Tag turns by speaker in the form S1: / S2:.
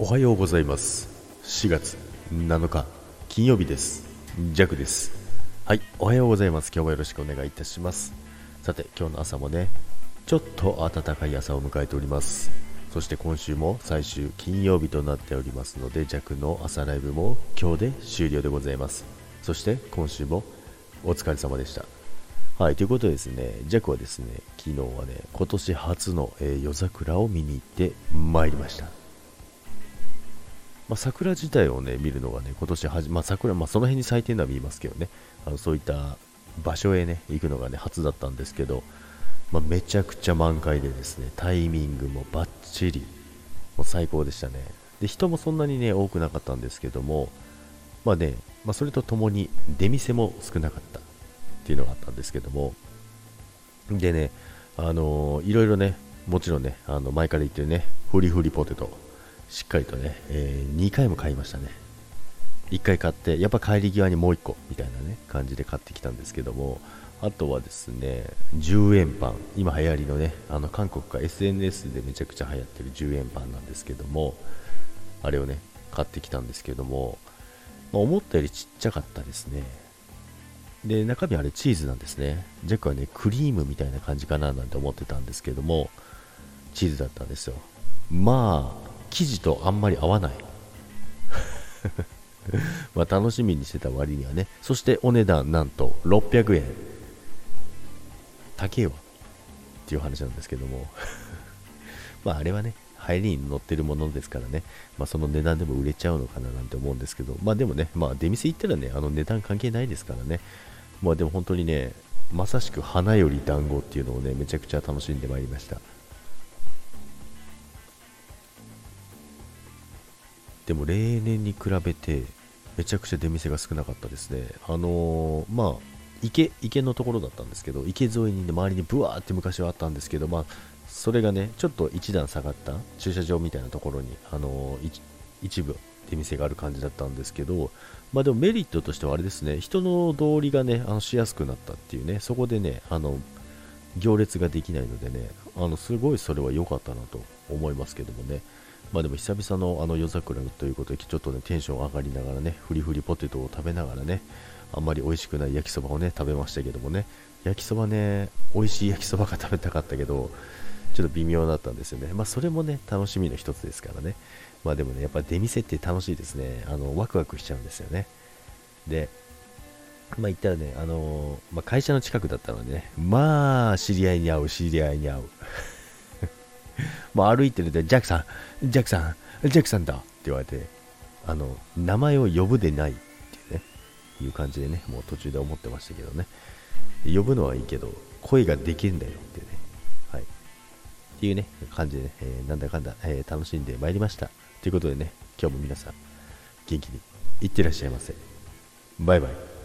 S1: おはようございます。4月7日金曜日です。ジャクです。はいおはようございます。今日もよろしくお願いいたします。さて今日の朝もねちょっと暖かい朝を迎えております。そして今週も最終金曜日となっておりますので弱の朝ライブも今日で終了でございます。そして今週もお疲れ様でした。はい、ということでですね、ジャクはですね、昨日はね、今年初の、えー、夜桜を見に行ってまいりました。まあ、桜自体をね、見るのがね、今年はじ、まあ、桜、まあ、その辺に咲いてるのは見えますけどね、あのそういった場所へね、行くのがね、初だったんですけど、まあ、めちゃくちゃ満開でですね、タイミングもバッチリ、もう最高でしたね。で、人もそんなにね、多くなかったんですけども、まあね、まあ、それとともに出店も少なかった。っていうのがあったんですけども、でね、あのー、いろいろね、もちろんね、あの前から言ってるね、フリフリポテト、しっかりとね、えー、2回も買いましたね。1回買って、やっぱ帰り際にもう1個みたいなね、感じで買ってきたんですけども、あとはですね、10円パン、今流行りのね、あの韓国か SNS でめちゃくちゃ流行ってる10円パンなんですけども、あれをね、買ってきたんですけども、まあ、思ったよりちっちゃかったですね。で、中身あれチーズなんですね。ジャックはね、クリームみたいな感じかななんて思ってたんですけども、チーズだったんですよ。まあ、生地とあんまり合わない。ま楽しみにしてた割にはね。そしてお値段なんと600円。高えわ。っていう話なんですけども。まああれはね、入りに乗ってるものですからね、まあ、その値段でも売れちゃうのかななんて思うんですけど、まあでもね、まあ出店行ったらね、あの値段関係ないですからね、まあでも本当にね、まさしく花より団子っていうのをね、めちゃくちゃ楽しんでまいりました。でも例年に比べて、めちゃくちゃ出店が少なかったですね。あのー、まあ、池、池のところだったんですけど、池沿いにね、周りにブワーって昔はあったんですけど、まあ、それがね、ちょっと一段下がった駐車場みたいなところに、あのー、一部出店がある感じだったんですけど、まあでもメリットとしてはあれですね、人の通りがね、あのしやすくなったっていうね、そこでね、あの、行列ができないのでね、あの、すごいそれは良かったなと思いますけどもね、まあでも久々のあの夜桜ということで、ちょっとね、テンション上がりながらね、フリフリポテトを食べながらね、あんまり美味しくない焼きそばをね、食べましたけどもね、焼きそばね、美味しい焼きそばが食べたかったけど、ちょっと微妙だったんですよね。まあそれもね、楽しみの一つですからね。まあでもね、やっぱ出店って楽しいですね。あの、ワクワクしちゃうんですよね。で、まあ言ったらね、あのー、まあ、会社の近くだったのでね、まあ知り合いに会う、知り合いに会う。まあ歩いてるんで、ジャックさん、ジャックさん、ジャックさんだって言われて、あの、名前を呼ぶでないっていうね、いう感じでね、もう途中で思ってましたけどね。呼ぶのはいいけど、声ができるんだよっていうね。はい。っていうね、感じでね、えー、なんだかんだ、えー、楽しんでまいりました。ということでね、今日も皆さん、元気にいってらっしゃいませ。バイバイ。